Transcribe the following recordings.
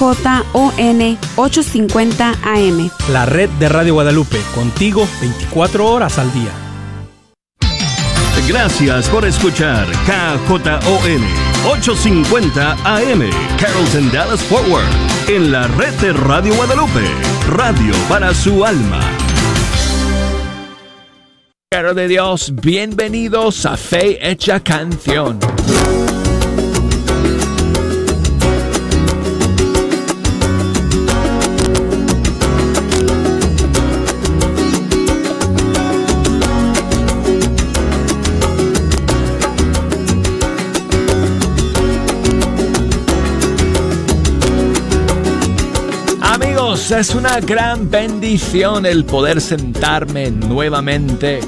KJON 850 AM. La red de Radio Guadalupe, contigo 24 horas al día. Gracias por escuchar KJON 850 AM, Carrollton Dallas Forward, en la red de Radio Guadalupe, radio para su alma. Caro de Dios, bienvenidos a Fe Hecha Canción. Es una gran bendición el poder sentarme nuevamente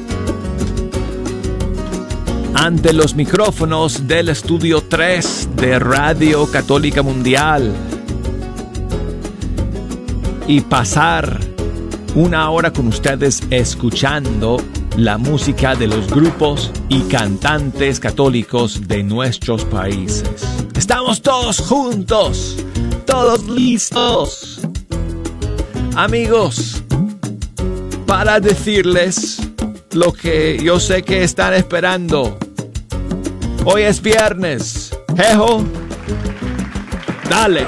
ante los micrófonos del estudio 3 de Radio Católica Mundial y pasar una hora con ustedes escuchando la música de los grupos y cantantes católicos de nuestros países. Estamos todos juntos, todos listos. Amigos, para decirles lo que yo sé que están esperando. Hoy es viernes. Jejo, dale.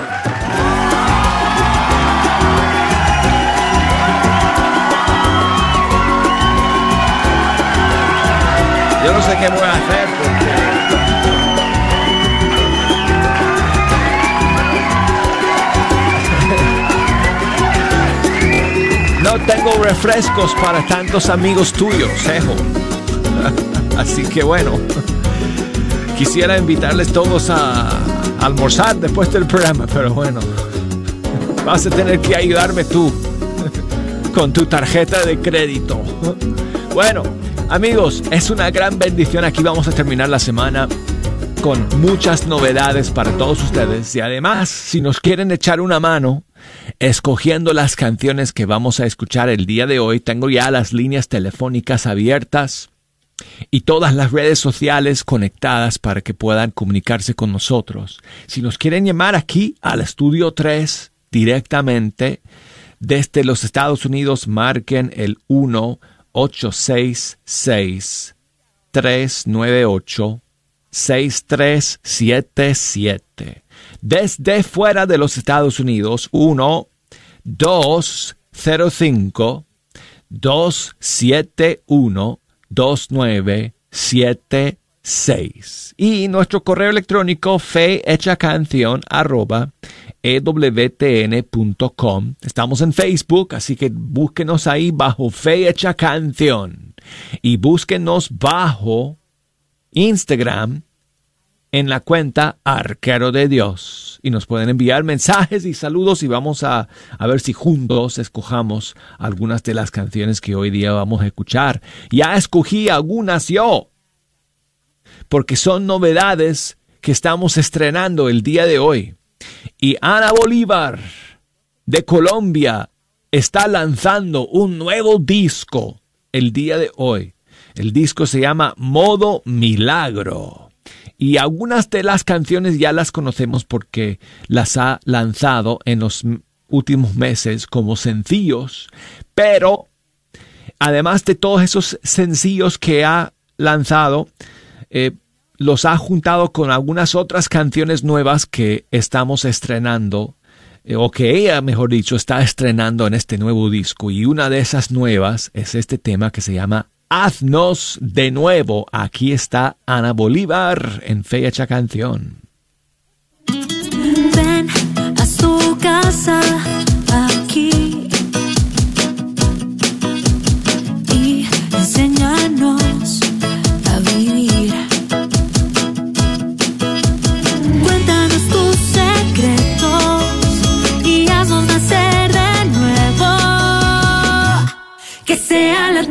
Yo no sé qué voy a hacer No tengo refrescos para tantos amigos tuyos, Jejo. Así que bueno, quisiera invitarles todos a almorzar después del programa, pero bueno, vas a tener que ayudarme tú con tu tarjeta de crédito. Bueno, amigos, es una gran bendición. Aquí vamos a terminar la semana con muchas novedades para todos ustedes y además, si nos quieren echar una mano, escogiendo las canciones que vamos a escuchar el día de hoy. Tengo ya las líneas telefónicas abiertas y todas las redes sociales conectadas para que puedan comunicarse con nosotros. Si nos quieren llamar aquí al estudio 3 directamente desde los Estados Unidos, marquen el 1 866 398 6377 desde fuera de los Estados Unidos 1 205 271 2976 y nuestro correo electrónico canción arroba ewtn.com. Estamos en Facebook, así que búsquenos ahí bajo Fe Hecha Canción y búsquenos bajo Instagram en la cuenta Arquero de Dios. Y nos pueden enviar mensajes y saludos y vamos a, a, ver si juntos escojamos algunas de las canciones que hoy día vamos a escuchar. Ya escogí algunas yo, porque son novedades que estamos estrenando el día de hoy. Y Ana Bolívar de Colombia está lanzando un nuevo disco el día de hoy. El disco se llama Modo Milagro. Y algunas de las canciones ya las conocemos porque las ha lanzado en los últimos meses como sencillos, pero además de todos esos sencillos que ha lanzado, eh, los ha juntado con algunas otras canciones nuevas que estamos estrenando, eh, o que ella, mejor dicho, está estrenando en este nuevo disco. Y una de esas nuevas es este tema que se llama Haznos de nuevo. Aquí está Ana Bolívar en Fecha Canción. Ven a su casa aquí y enséñanos a vivir. Cuéntanos tus secretos y haznos nacer de nuevo. Que sea la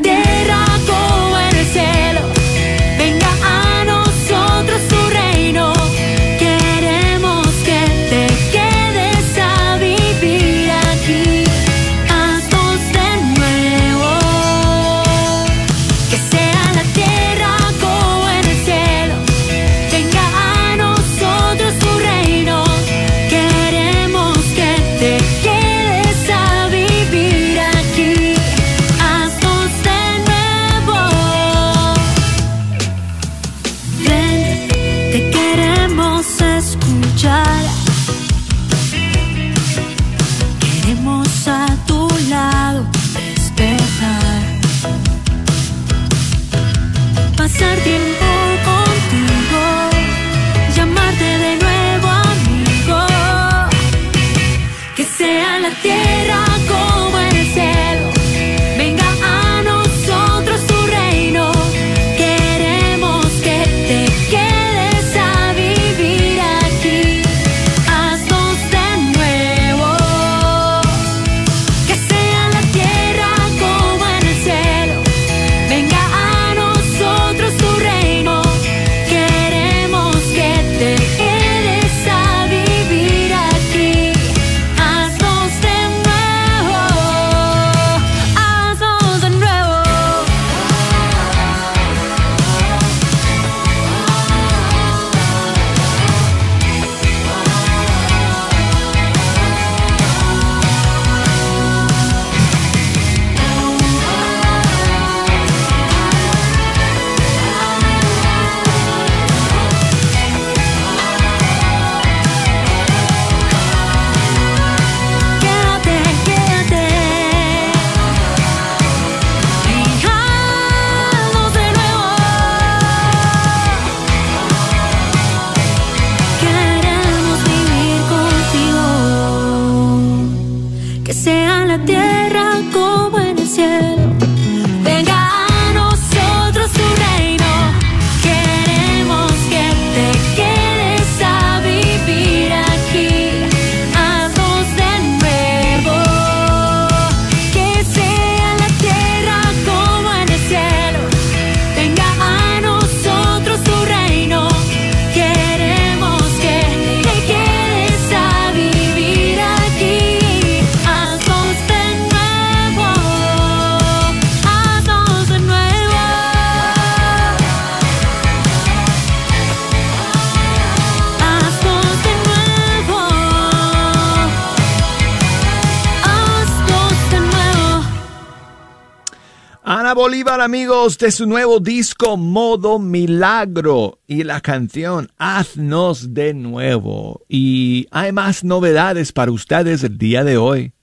Bolívar, amigos, de su nuevo disco Modo Milagro y la canción Haznos de nuevo. Y hay más novedades para ustedes el día de hoy.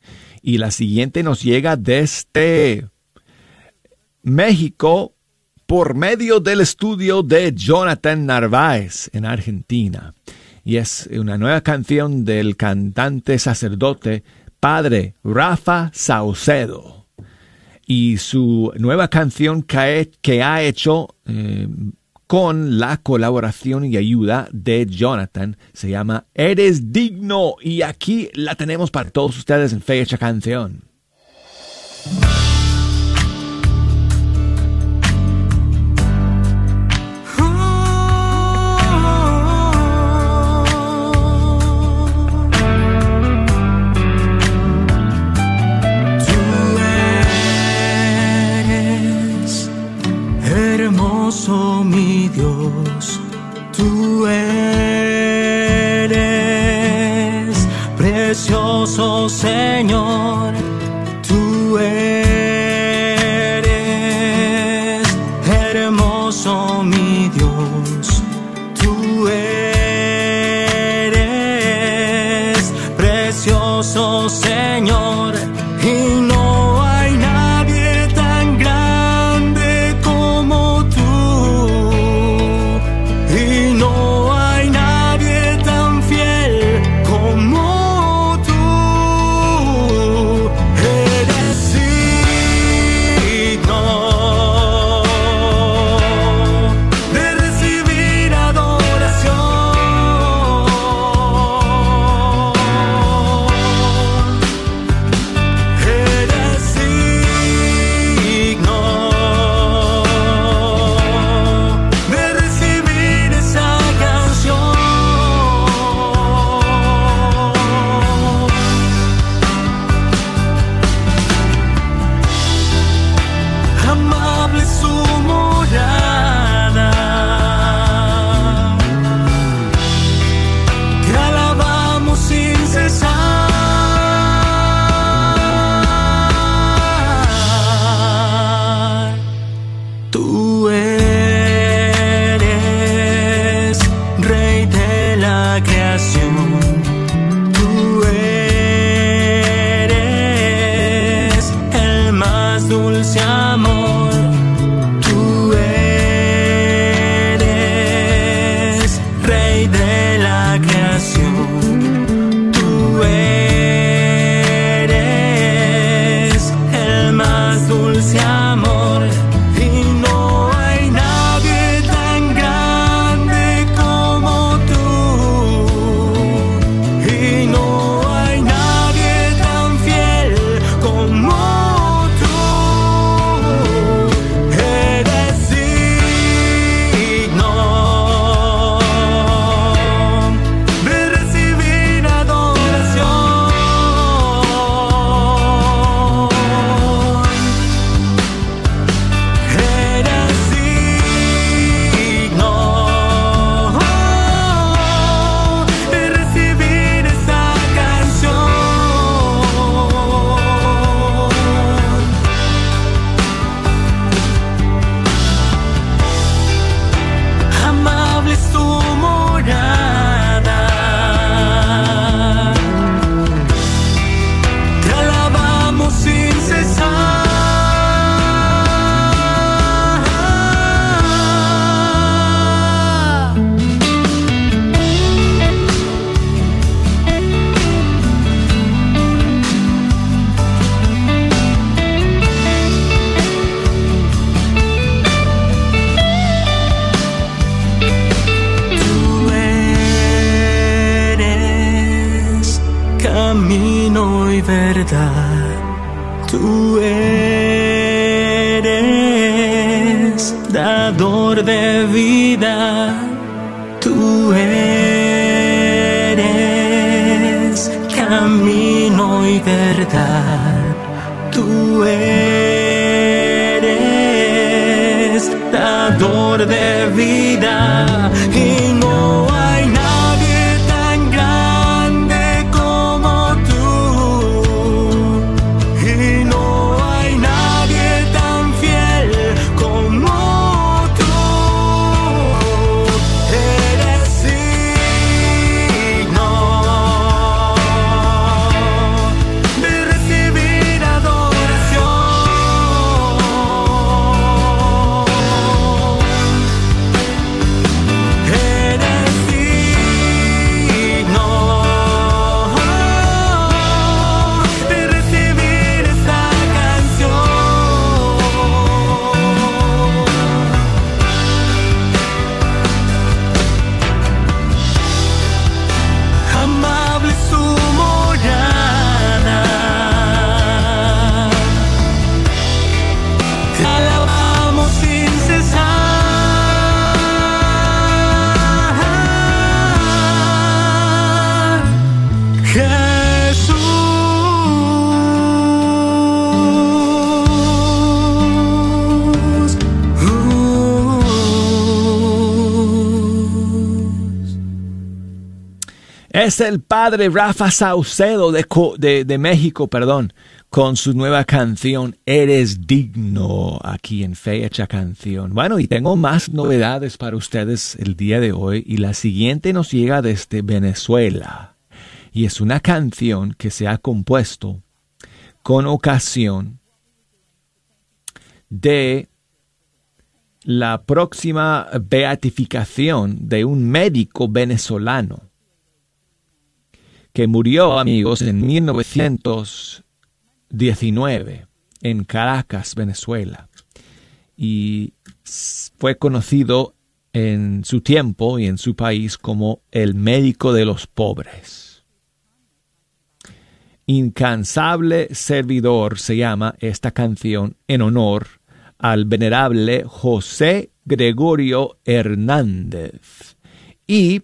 Y la siguiente nos llega desde México por medio del estudio de Jonathan Narváez en Argentina. Y es una nueva canción del cantante sacerdote Padre Rafa Saucedo y su nueva canción que, ha hecho eh, con la colaboración y ayuda de Jonathan se llama Eres digno y aquí la tenemos para todos ustedes en fecha canción. Mi Dios, tú eres. Precioso Señor, tú eres Es el padre Rafa Saucedo de, de México, perdón, con su nueva canción Eres digno aquí en Fecha Canción. Bueno, y tengo más novedades para ustedes el día de hoy y la siguiente nos llega desde Venezuela y es una canción que se ha compuesto con ocasión de la próxima beatificación de un médico venezolano que murió, amigos, en 1919 en Caracas, Venezuela. Y fue conocido en su tiempo y en su país como el médico de los pobres. Incansable servidor se llama esta canción en honor al venerable José Gregorio Hernández. Y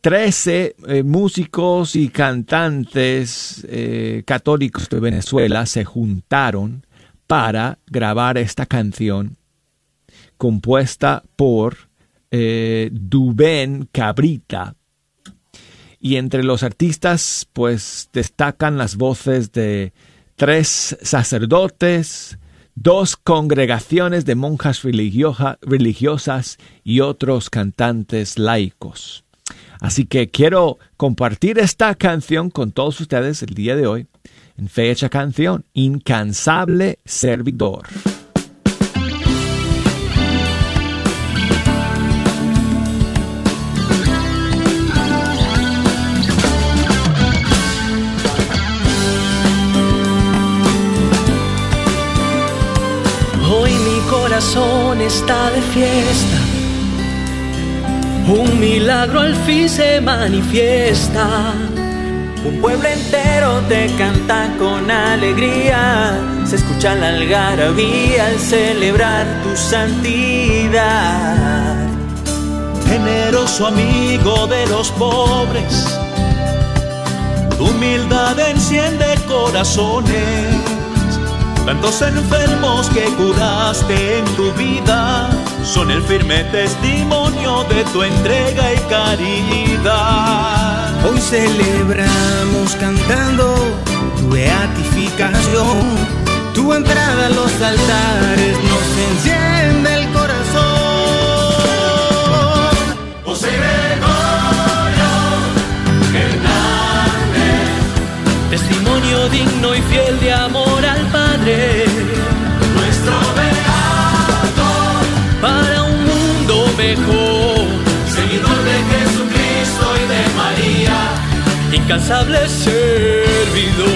13 eh, músicos y cantantes eh, católicos de Venezuela se juntaron para grabar esta canción compuesta por eh, Dubén Cabrita. Y entre los artistas, pues destacan las voces de tres sacerdotes, dos congregaciones de monjas religiosa- religiosas y otros cantantes laicos. Así que quiero compartir esta canción con todos ustedes el día de hoy en fecha canción, Incansable Servidor. Hoy mi corazón está de fiesta. Un milagro al fin se manifiesta. Un pueblo entero te canta con alegría. Se escucha la algarabía al celebrar tu santidad. Generoso amigo de los pobres, tu humildad enciende corazones. Tantos enfermos que curaste en tu vida son el firme testimonio de tu entrega y caridad. Hoy celebramos cantando tu beatificación, tu entrada a los altares nos enciende incansable servidor.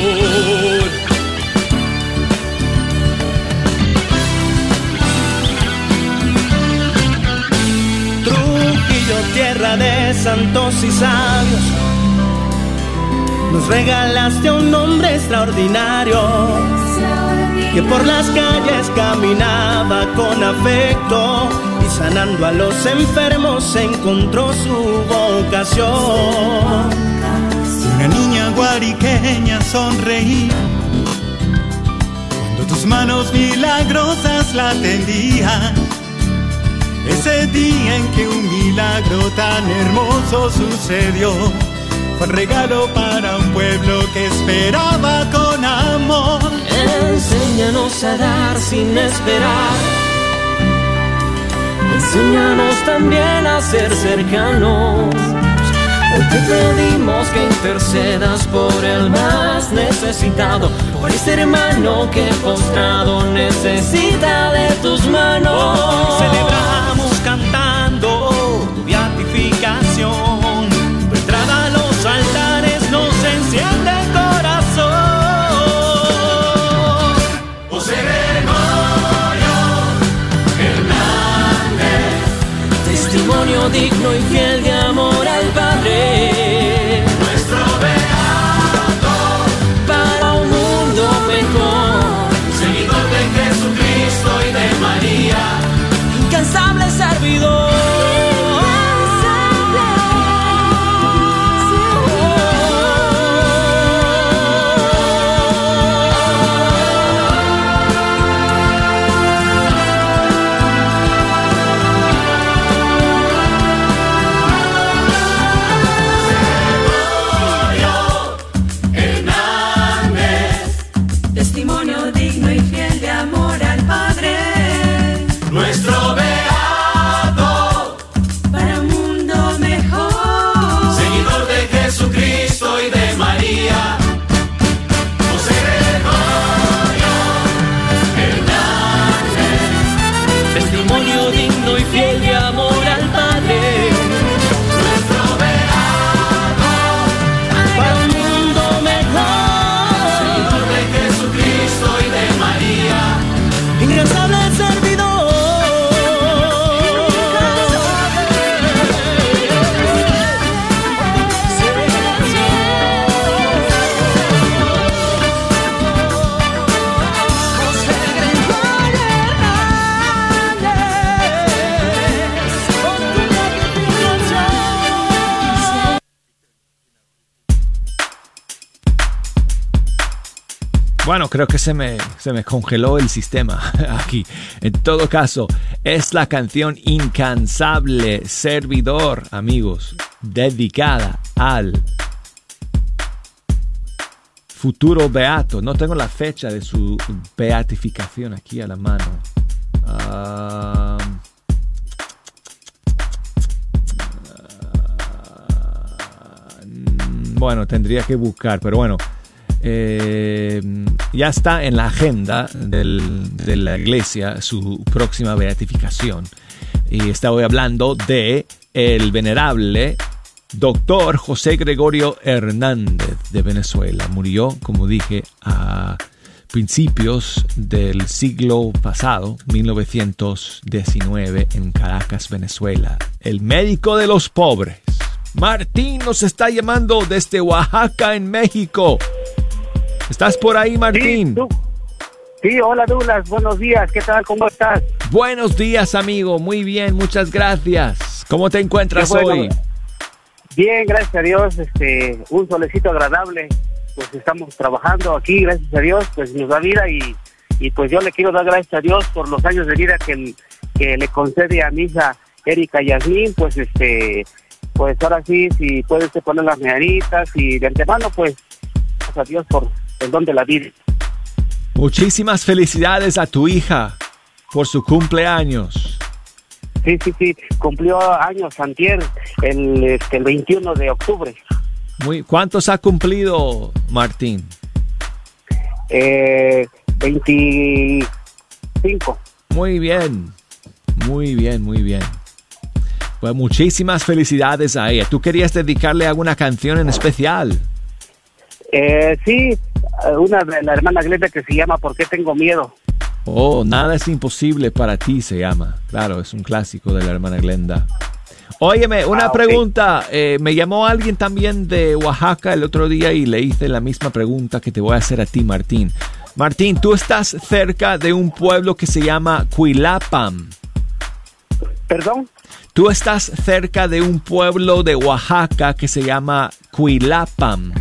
Trujillo, tierra de santos y sabios, nos regalaste un hombre extraordinario que por las calles caminaba con afecto y sanando a los enfermos encontró su vocación. Guariqueña sonreí cuando tus manos milagrosas la tendían. Ese día en que un milagro tan hermoso sucedió fue regalo para un pueblo que esperaba con amor. Enséñanos a dar sin esperar. Enséñanos también a ser cercanos. Hoy te pedimos que intercedas por el más necesitado, por ese hermano que postrado necesita de tus manos. Celebramos cantando tu beatificación. Tu entrada a los altares nos enciende el corazón. José Testimonio digno y fiel creo que se me, se me congeló el sistema aquí. En todo caso, es la canción Incansable Servidor, amigos, dedicada al futuro beato. No tengo la fecha de su beatificación aquí a la mano. Ah, mm, bueno, tendría que buscar, pero bueno. Eh, ya está en la agenda de la iglesia su próxima beatificación. Y estaba hablando de el venerable doctor José Gregorio Hernández de Venezuela. Murió, como dije, a principios del siglo pasado, 1919, en Caracas, Venezuela. El médico de los pobres. Martín nos está llamando desde Oaxaca, en México. ¿Estás por ahí, Martín? Sí, hola Douglas, buenos días, ¿qué tal? ¿Cómo estás? Buenos días, amigo. Muy bien, muchas gracias. ¿Cómo te encuentras bueno. hoy? Bien, gracias a Dios, este, un solecito agradable, pues estamos trabajando aquí, gracias a Dios, pues nos da vida y, y pues yo le quiero dar gracias a Dios por los años de vida que, que le concede a mi hija Erika Yasmín, pues este, pues ahora sí, si puede usted poner las medallitas y de antemano, pues gracias a Dios por el don de la vida. Muchísimas felicidades a tu hija por su cumpleaños. Sí, sí, sí, cumplió años Santier el, este, el 21 de octubre. Muy, ¿Cuántos ha cumplido, Martín? Eh, 25. Muy bien, muy bien, muy bien. Pues muchísimas felicidades a ella. ¿Tú querías dedicarle alguna canción en especial? Eh, sí, una de la hermana Glenda que se llama ¿Por qué tengo miedo? Oh, Nada es imposible para ti se llama. Claro, es un clásico de la hermana Glenda. Óyeme, una Ah, pregunta. eh, me llamó alguien también de Oaxaca el otro día y le hice la misma pregunta que te voy a hacer a ti, Martín. Martín, tú estás cerca de un pueblo que se llama Cuilapam. ¿Perdón? Tú estás cerca de un pueblo de Oaxaca que se llama Cuilapam.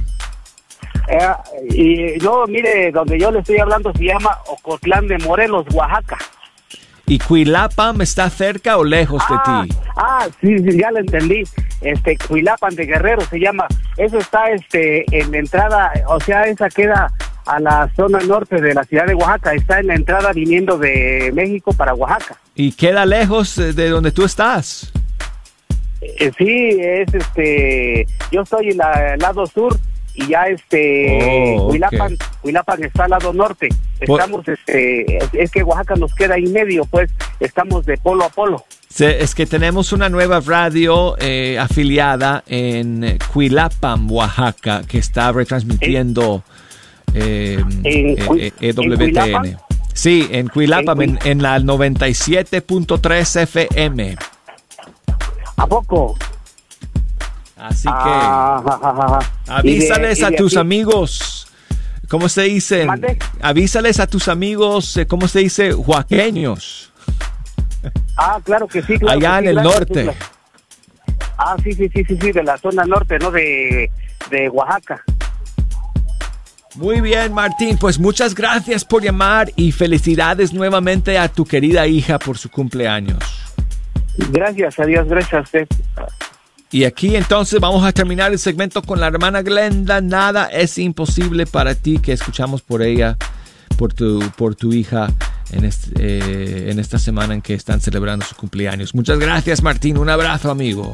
Eh, y yo, mire, donde yo le estoy hablando se llama Ocotlán de Morelos, Oaxaca. ¿Y Cuilapam está cerca o lejos de ti? Ah, sí, sí, ya lo entendí. Este, Cuilapan de Guerrero se llama. Eso está, este, en la entrada, o sea, esa queda a la zona norte de la ciudad de Oaxaca. Está en la entrada viniendo de México para Oaxaca. ¿Y queda lejos eh, de donde tú estás? Eh, sí, es, este, yo estoy en la- el lado sur y ya, este, Oh, ok. Cuilapan, Cuilapan está al lado norte. Por- Estamos, este, es, que Oaxaca nos queda ahí medio, pues, estamos de polo a polo. Se- Es que tenemos una nueva radio eh, afiliada en eh, Cuilapam, Oaxaca, que está retransmitiendo eh, En eh, Cui- eh, en EWTN. Sí, en Cuilapam, En en, Cui- en la 97.3 FM. ¿A poco? Así que Ah, avísales de- a tus amigos. ¿Cómo se dice? Avísales a tus amigos, ¿cómo se dice? Joaqueños. Ah, claro que sí. claro Allá que en sí, el norte. Ah, sí, sí, sí, sí, sí, de la zona norte, ¿no? De, de Oaxaca. Muy bien, Martín. Pues muchas gracias por llamar y felicidades nuevamente a tu querida hija por su cumpleaños. Gracias a Dios, gracias a usted. Y aquí entonces vamos a terminar el segmento con la hermana Glenda. Nada es imposible para ti que escuchamos por ella, por tu, por tu hija en, este- eh, en esta semana en que están celebrando su cumpleaños. Muchas gracias, Martín. Un abrazo, amigo.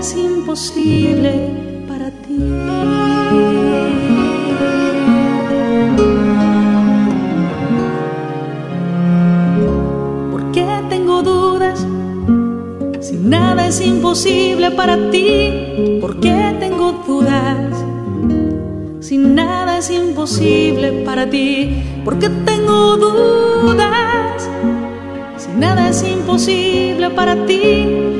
es imposible para ti. ¿Por qué tengo dudas? Si nada es imposible para ti, ¿por qué tengo dudas? Si nada es imposible para ti, ¿por qué tengo dudas? Si nada es imposible para ti,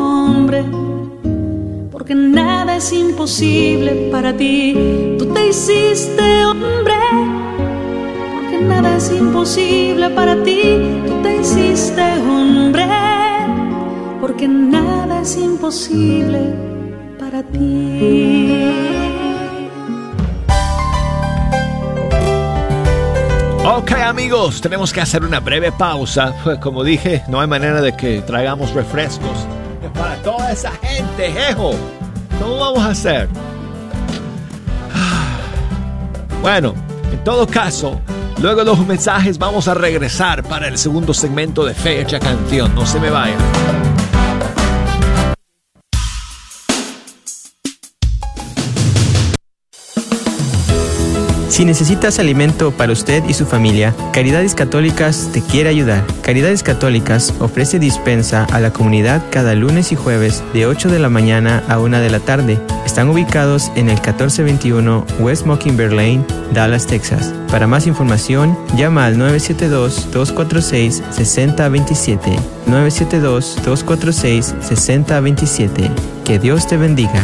porque nada es imposible para ti, tú te hiciste hombre, porque nada es imposible para ti. Tú te hiciste hombre, porque nada es imposible para ti. Ok amigos, tenemos que hacer una breve pausa. Pues como dije, no hay manera de que traigamos refrescos para toda esa gente, jejo. ¿Cómo vamos a hacer? Bueno, en todo caso, luego de los mensajes vamos a regresar para el segundo segmento de Fecha Canción. No se me vayan. Si necesitas alimento para usted y su familia, Caridades Católicas te quiere ayudar. Caridades Católicas ofrece dispensa a la comunidad cada lunes y jueves de 8 de la mañana a 1 de la tarde. Están ubicados en el 1421 West Mockingbird Lane, Dallas, Texas. Para más información, llama al 972-246-6027. 972-246-6027. Que Dios te bendiga.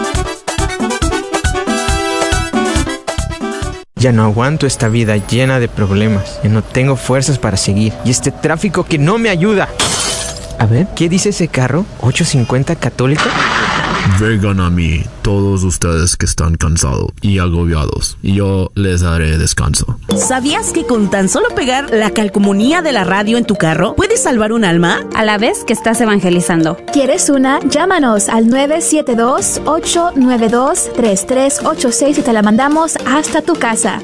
Ya no aguanto esta vida llena de problemas. Ya no tengo fuerzas para seguir. Y este tráfico que no me ayuda. A ver, ¿qué dice ese carro? ¿850 católico? Vengan a mí todos ustedes que están cansados y agobiados, y yo les daré descanso. ¿Sabías que con tan solo pegar la calcomunía de la radio en tu carro puedes salvar un alma? A la vez que estás evangelizando. ¿Quieres una? Llámanos al 972-892-3386 y te la mandamos hasta tu casa.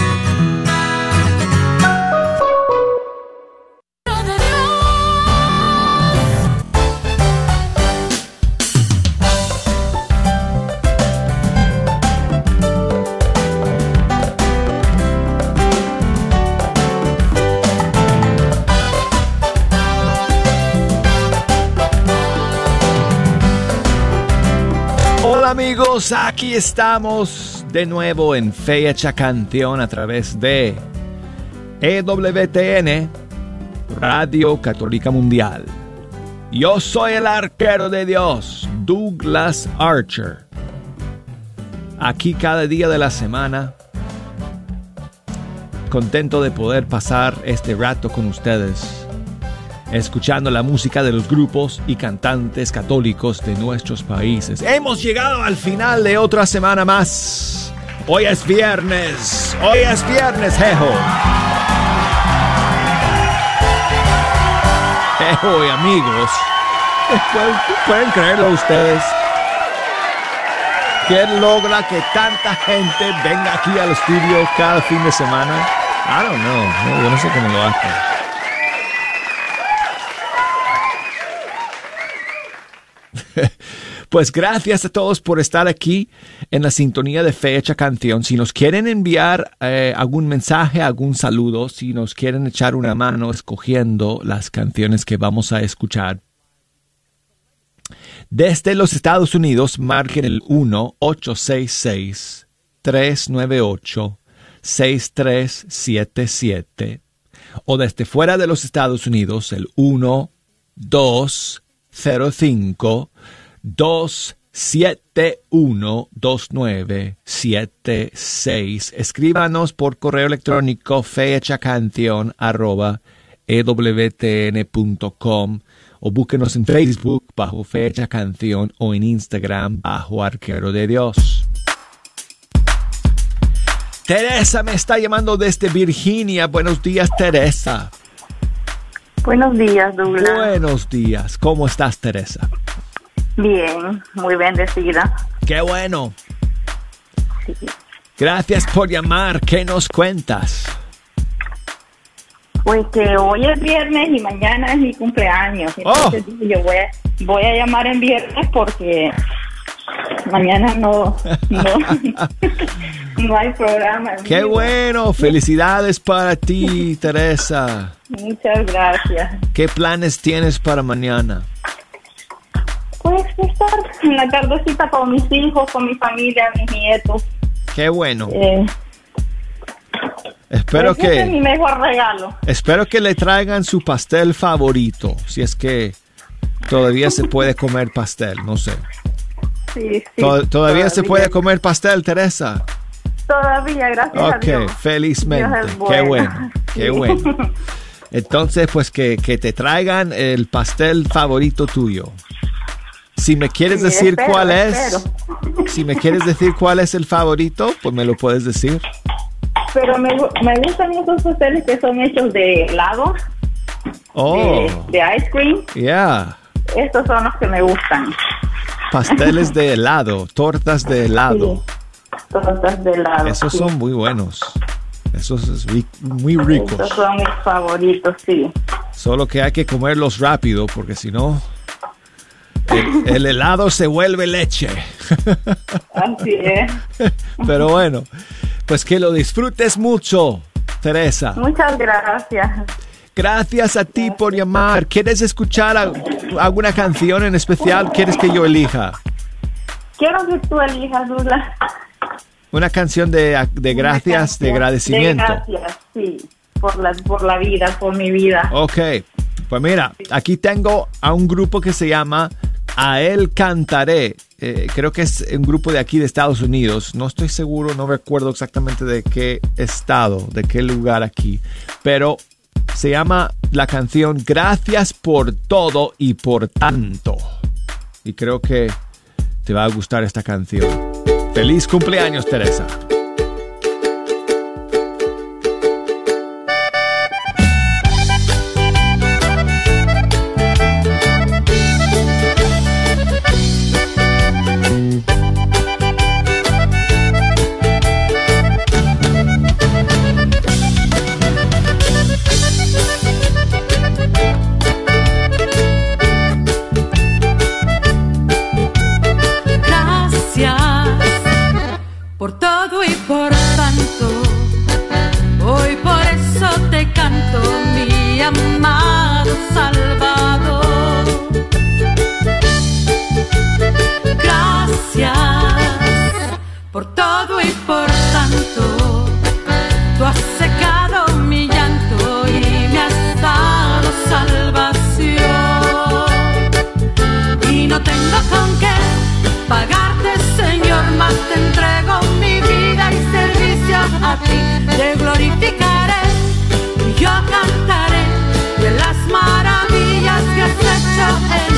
Aquí estamos de nuevo en Fecha Canción a través de EWTN, Radio Católica Mundial. Yo soy el arquero de Dios, Douglas Archer. Aquí cada día de la semana, contento de poder pasar este rato con ustedes escuchando la música de los grupos y cantantes católicos de nuestros países. Hemos llegado al final de otra semana más. Hoy es viernes, hoy es viernes, Jejo. Jejo y amigos, ¿pueden, creerlo ustedes? ¿Quién logra que tanta gente venga aquí al estudio cada fin de semana? I don't know, no, yo no sé cómo lo hacen. Pues gracias a todos por estar aquí en la sintonía de Fecha Canción. Si nos quieren enviar eh, algún mensaje, algún saludo, si nos quieren echar una mano escogiendo las canciones que vamos a escuchar, Desde los Estados Unidos, marquen el 1-866-398-6377. O desde fuera de los Estados Unidos, el 1-205-271-2976. Escríbanos por correo electrónico fechacanción arroba ewtn.com o búsquenos en Facebook bajo Fecha Canción o en Instagram bajo Arquero de Dios. Teresa me está llamando desde Virginia. Buenos días, Teresa. Buenos días, Douglas. Buenos días. ¿Cómo estás, Teresa? Bien, muy bendecida. Qué bueno. Gracias por llamar. ¿Qué nos cuentas? Pues que hoy es viernes y mañana es mi cumpleaños. Entonces dije, yo voy a, voy a llamar en viernes porque mañana no, no, no hay programa. Qué bueno. Felicidades para ti, Teresa. Muchas gracias. ¿Qué planes tienes para mañana? Pues estar en la tardecita con mis hijos, con mi familia, mis nietos. Qué bueno. Eh, Espero pues ese es mi que mejor regalo. espero que le traigan su pastel favorito, si es que todavía se puede comer pastel, no sé. Sí, sí. To- ¿Todavía se puede comer pastel, Teresa? Todavía, gracias a Ok, Dios. felizmente. Dios Qué bueno. bueno, qué Sí. bueno. Entonces, pues que, que te traigan el pastel favorito tuyo. Si me quieres Sí, decir espero, cuál es, espero. si me quieres decir cuál es el favorito, pues me lo puedes decir. Pero me, me gustan esos pasteles que son hechos de helado, Oh, de, de ice cream. yeah. Estos son los que me gustan. Pasteles de helado, tortas de helado. Tortas de helado. Esos sí. son muy buenos. Esos es muy ricos. Estos son mis favoritos, sí. Solo que hay que comerlos rápido porque si no, el, el helado se vuelve leche. Así es. Pero bueno, pues que lo disfrutes mucho, Teresa. Muchas gracias. Gracias a ti por llamar. ¿Quieres escuchar alguna canción en especial? ¿Quieres que yo elija? Quiero que tú elijas, Dula. Una canción de, de gracias, de agradecimiento. gracias, sí. Por la, por la vida, por mi vida. Ok, pues mira, aquí tengo a un grupo que se llama A Él Cantaré. Eh, creo que es un grupo de aquí de Estados Unidos. No estoy seguro, no recuerdo exactamente de qué estado, de qué lugar aquí. Pero se llama la canción Gracias por todo y por tanto. Y creo que te va a gustar esta canción. Feliz cumpleaños, Teresa. salvado. Gracias por todo y por tanto. Tú has secado mi llanto y me has dado salvación. Y no tengo con qué pagarte, Señor, más te entrego mi vida y servicio a ti de gloria. and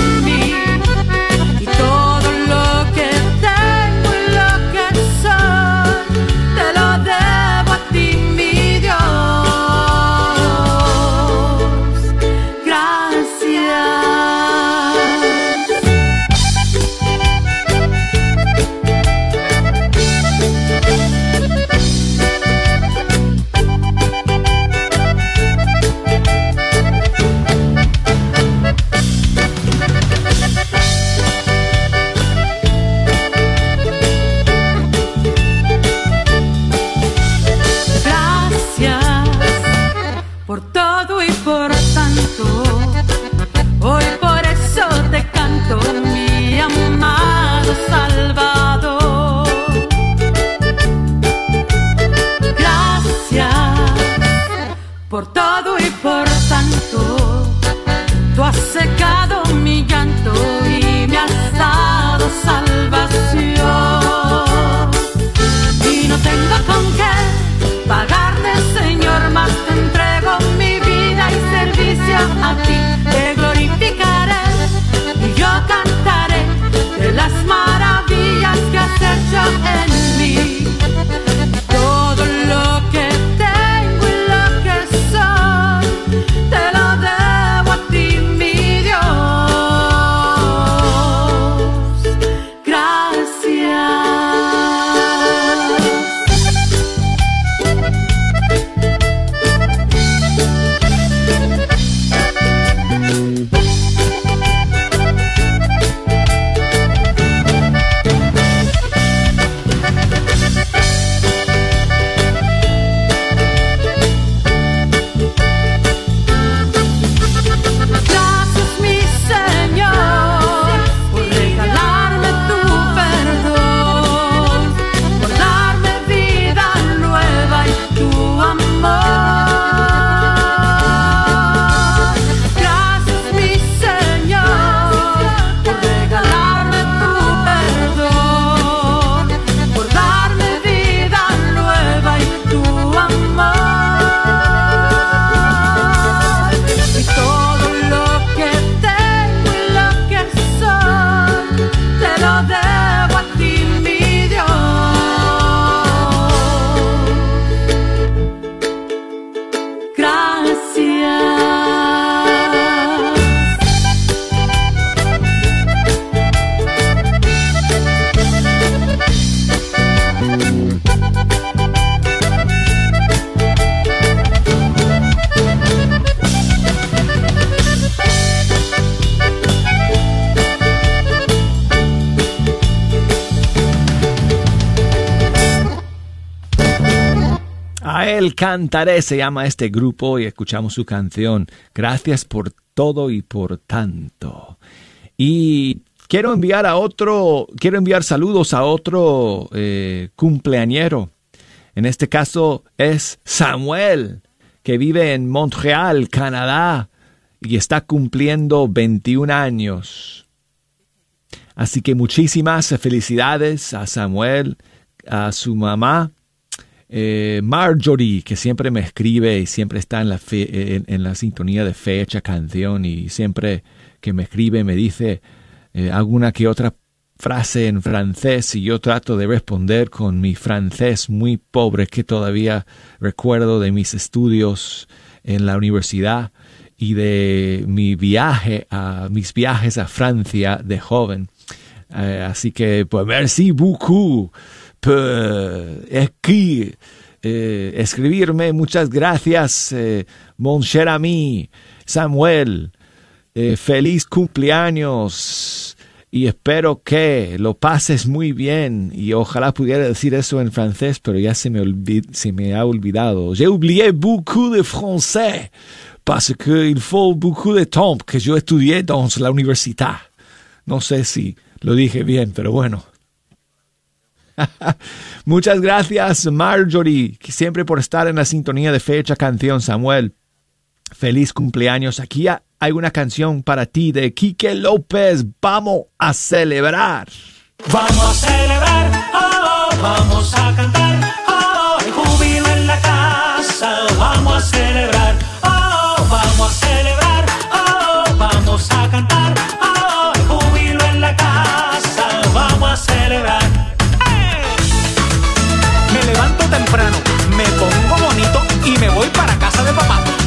Cantaré se llama este grupo y escuchamos su canción. Gracias por todo y por tanto. Y quiero enviar a otro, quiero enviar saludos a otro eh, cumpleañero. En este caso es Samuel, que vive en Montreal, Canadá, y está cumpliendo 21 años. Así que muchísimas felicidades a Samuel, a su mamá, eh, Marjorie, que siempre me escribe y siempre está en la, en, la sintonía de fecha, canción, y siempre que me escribe me dice eh, alguna que otra frase en francés y yo trato de responder con mi francés muy pobre que todavía recuerdo de mis estudios en la universidad y de mi viaje a mis viajes a Francia de joven. Eh, así que pues merci beaucoup por escribir, eh, escribirme. Muchas gracias, eh, mon cher ami Samuel. feliz cumpleaños y espero que lo pases muy bien y ojalá pudiera decir eso en francés, pero ya se me, se me ha olvidado. J'ai oublié beaucoup de français parce qu'il faut beaucoup de temps que yo estudié dans la universidad. No sé si lo dije bien, pero bueno. Muchas gracias, Marjorie, siempre por estar en la sintonía de fecha canción, Samuel. Feliz cumpleaños. Aquí hay una canción para ti de Quique López. Vamos a celebrar. Vamos a celebrar, oh, vamos a cantar, oh, el júbilo en la casa. Vamos a celebrar, oh, vamos a celebrar, oh, vamos a cantar, oh, el júbilo en la casa. Vamos a celebrar. Temprano, me pongo bonito y me voy para casa de papá.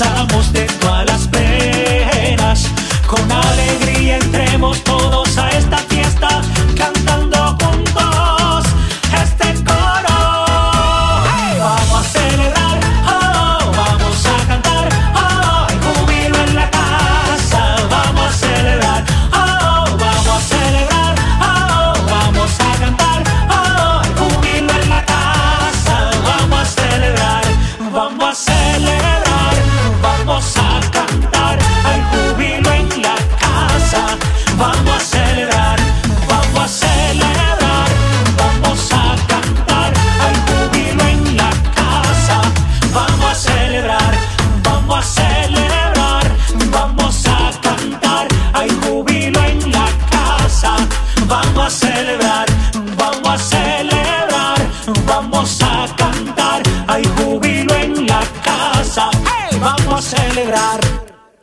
Descansamos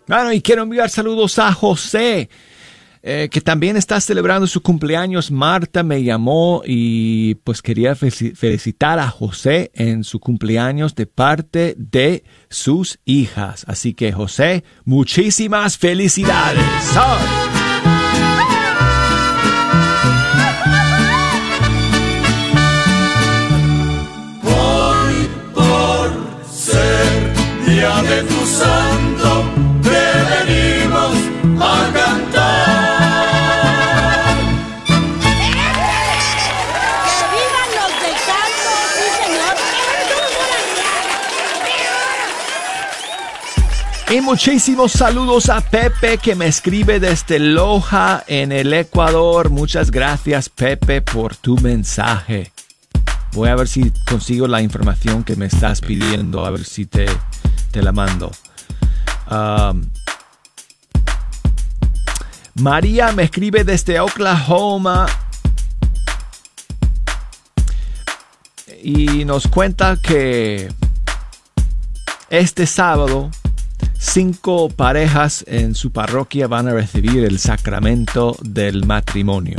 Bueno, y quiero enviar saludos a José, eh, que también está celebrando su cumpleaños. Marta me llamó y pues quería felici- felicitar a José en su cumpleaños de parte de sus hijas. Así que José, muchísimas felicidades. ¡Ay! Muchísimos saludos a Pepe que me escribe desde Loja en el Ecuador. Muchas gracias Pepe por tu mensaje. Voy a ver si consigo la información que me estás pidiendo, a ver si te, te la mando. Um, María me escribe desde Oklahoma y nos cuenta que este sábado cinco parejas en su parroquia van a recibir el sacramento del matrimonio.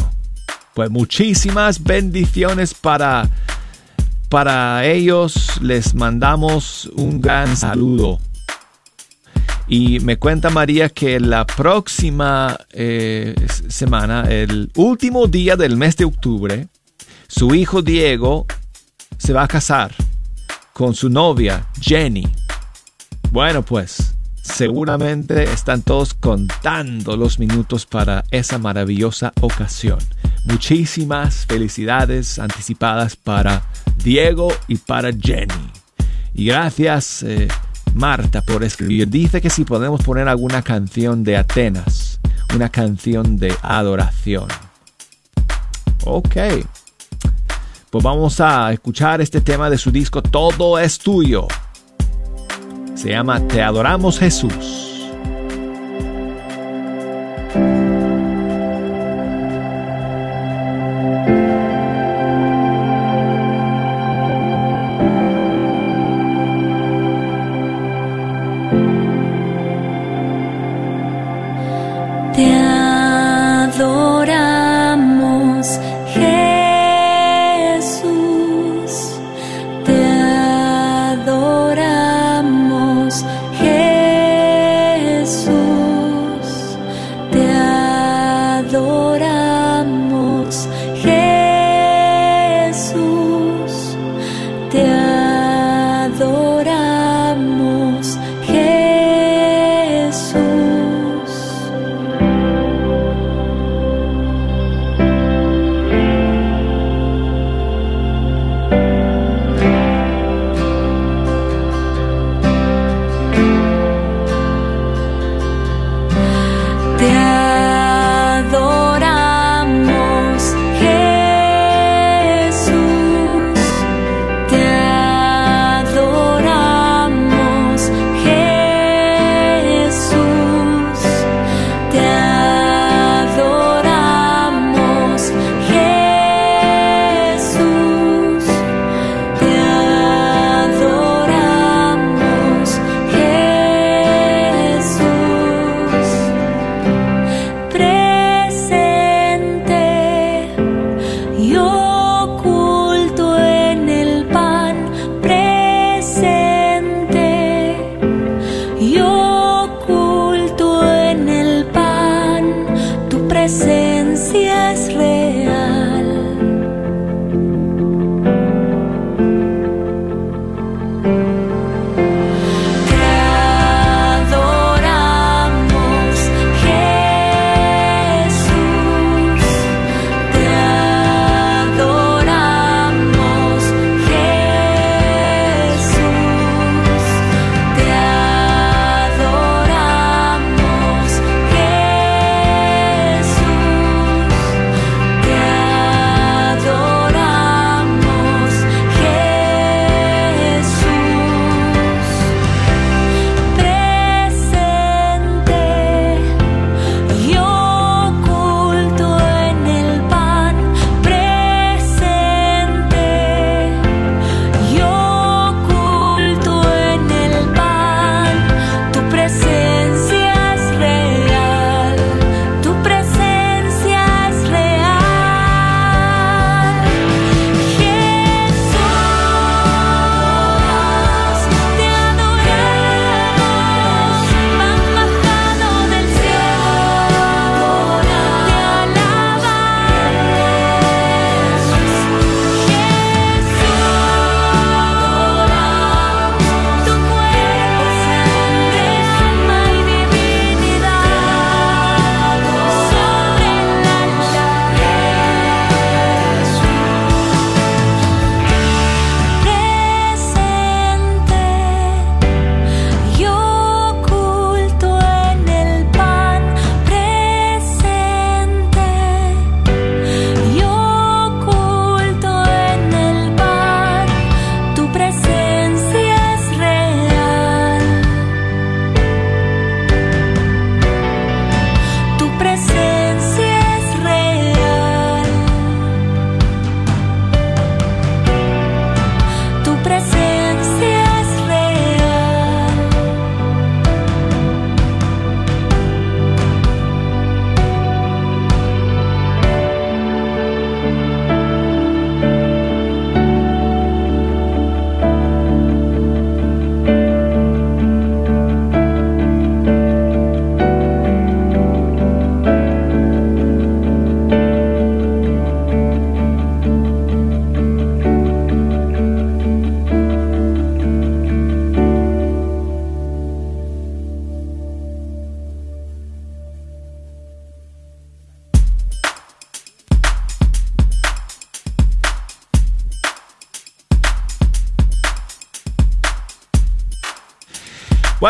Pues muchísimas bendiciones para, para ellos. Les mandamos un gran saludo. Y me cuenta María que la próxima eh, semana, el último día del mes de octubre, su hijo Diego se va a casar con su novia Jenny. Bueno, pues seguramente están todos contando los minutos para esa maravillosa ocasión. Muchísimas felicidades anticipadas para Diego y para Jenny. Y gracias, eh, Marta, por escribir. Dice que si podemos poner alguna canción de Atenas, una canción de adoración. Ok. Pues vamos a escuchar este tema de su disco Todo es tuyo. Se llama Te adoramos Jesús.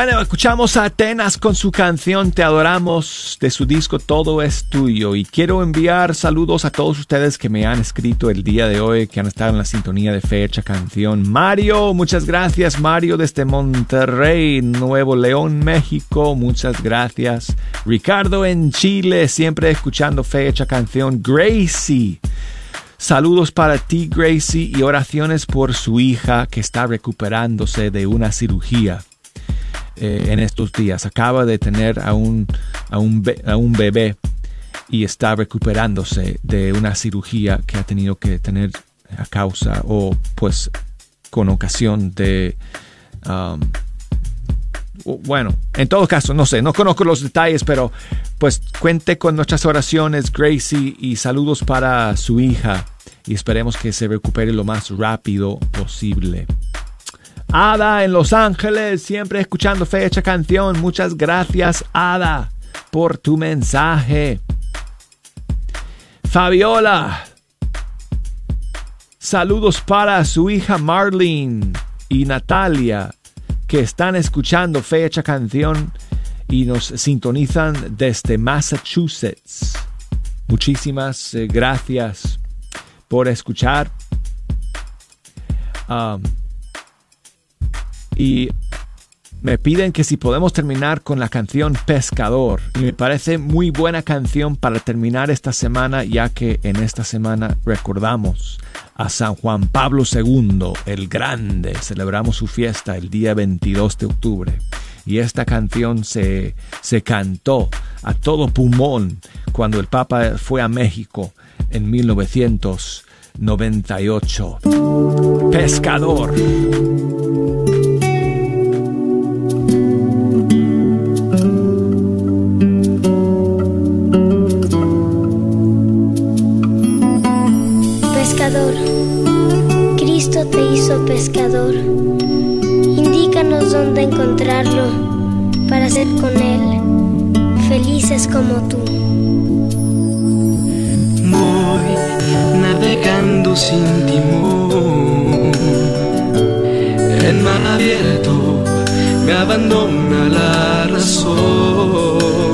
Bueno, escuchamos a Atenas con su canción Te adoramos de su disco Todo es tuyo y quiero enviar saludos a todos ustedes que me han escrito el día de hoy, que han estado en la sintonía de fecha canción. Mario, muchas gracias Mario desde Monterrey, Nuevo León, México, muchas gracias. Ricardo en Chile, siempre escuchando fecha canción. Gracie. Saludos para ti, Gracie, y oraciones por su hija que está recuperándose de una cirugía. Eh, en estos días. Acaba de tener a un, a un, a un bebé y está recuperándose de una cirugía que ha tenido que tener a causa o pues con ocasión de... Um, bueno, en todo caso, no sé, no conozco los detalles, pero pues cuente con nuestras oraciones, Gracie, y saludos para su hija y esperemos que se recupere lo más rápido posible. Ada en Los Ángeles, siempre escuchando fecha canción. Muchas gracias, Ada, por tu mensaje. Fabiola, saludos para su hija Marlene y Natalia, que están escuchando fecha canción y nos sintonizan desde Massachusetts. Muchísimas eh, gracias por escuchar. Um, y me piden que si podemos terminar con la canción Pescador. Me parece muy buena canción para terminar esta semana, ya que en esta semana recordamos a San Juan Pablo II, el Grande. Celebramos su fiesta el día 22 de octubre. Y esta canción se, se cantó a todo pulmón cuando el Papa fue a México en 1998. Pescador. Te hizo pescador. Indícanos dónde encontrarlo para ser con Él felices como tú. Voy navegando sin timón. En mar abierto me abandona la razón.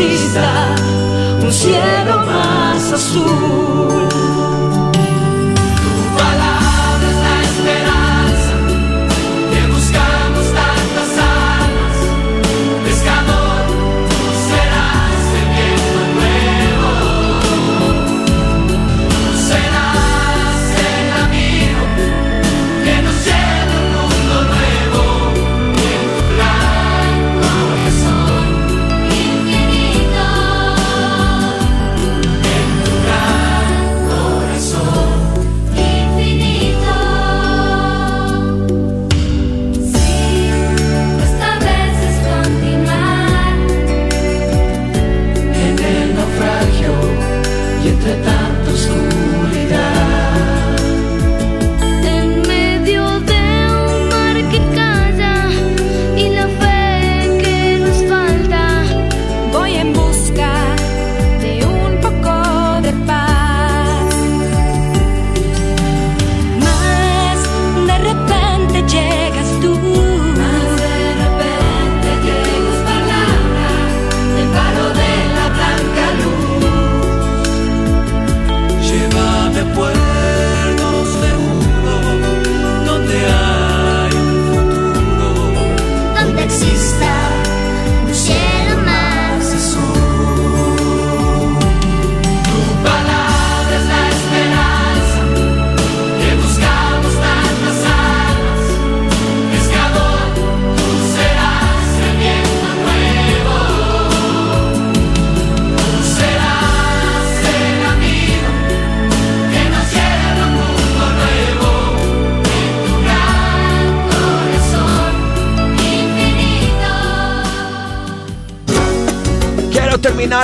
Exista un cielo más azul.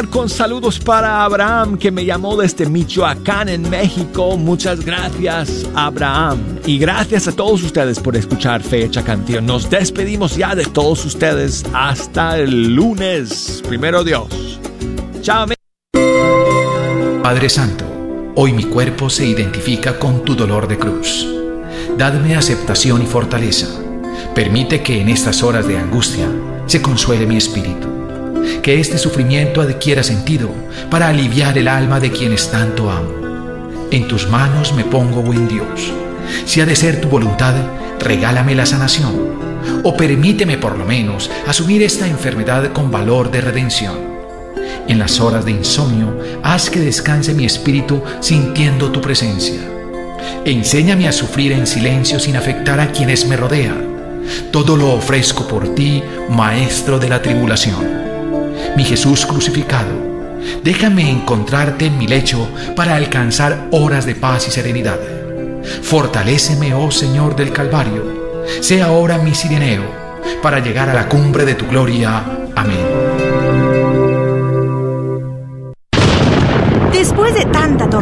Con saludos para Abraham que me llamó desde Michoacán en México. Muchas gracias Abraham. Y gracias a todos ustedes por escuchar Fecha Canción. Nos despedimos ya de todos ustedes hasta el lunes. Primero Dios. Chao. Padre Santo, hoy mi cuerpo se identifica con tu dolor de cruz. Dadme aceptación y fortaleza. Permite que en estas horas de angustia se consuele mi espíritu. Que este sufrimiento adquiera sentido para aliviar el alma de quienes tanto amo. En tus manos me pongo, buen Dios. Si ha de ser tu voluntad, regálame la sanación. O permíteme por lo menos asumir esta enfermedad con valor de redención. En las horas de insomnio, haz que descanse mi espíritu sintiendo tu presencia. Enséñame a sufrir en silencio sin afectar a quienes me rodean. Todo lo ofrezco por ti, Maestro de la tribulación. Mi Jesús crucificado, déjame encontrarte en mi lecho para alcanzar horas de paz y serenidad. Fortaléceme, oh Señor del Calvario. Sea ahora mi sireneo para llegar a la cumbre de tu gloria. Amén.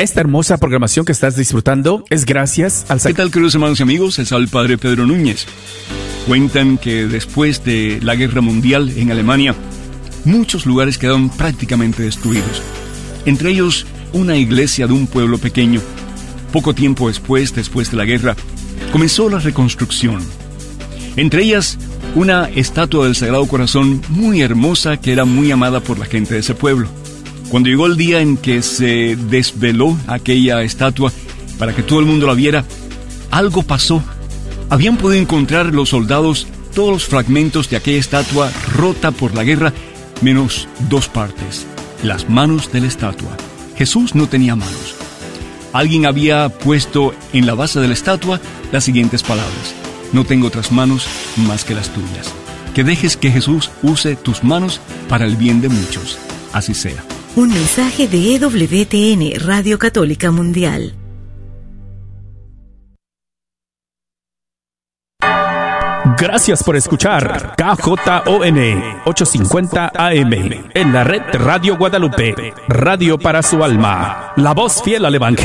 Esta hermosa programación que estás disfrutando es gracias al... ¿Qué tal, queridos hermanos y amigos? Es el Padre Pedro Núñez. Cuentan que después de la Guerra Mundial en Alemania, muchos lugares quedaron prácticamente destruidos. Entre ellos, una iglesia de un pueblo pequeño. Poco tiempo después, después de la guerra, comenzó la reconstrucción. Entre ellas, una estatua del Sagrado Corazón muy hermosa que era muy amada por la gente de ese pueblo. Cuando llegó el día en que se desveló aquella estatua para que todo el mundo la viera, algo pasó. Habían podido encontrar los soldados todos los fragmentos de aquella estatua rota por la guerra, menos dos partes, las manos de la estatua. Jesús no tenía manos. Alguien había puesto en la base de la estatua las siguientes palabras, no tengo otras manos más que las tuyas. Que dejes que Jesús use tus manos para el bien de muchos. Así sea. Un mensaje de EWTN, Radio Católica Mundial. Gracias por escuchar KJON 850 AM en la red Radio Guadalupe, radio para su alma, la voz fiel al Evangelio.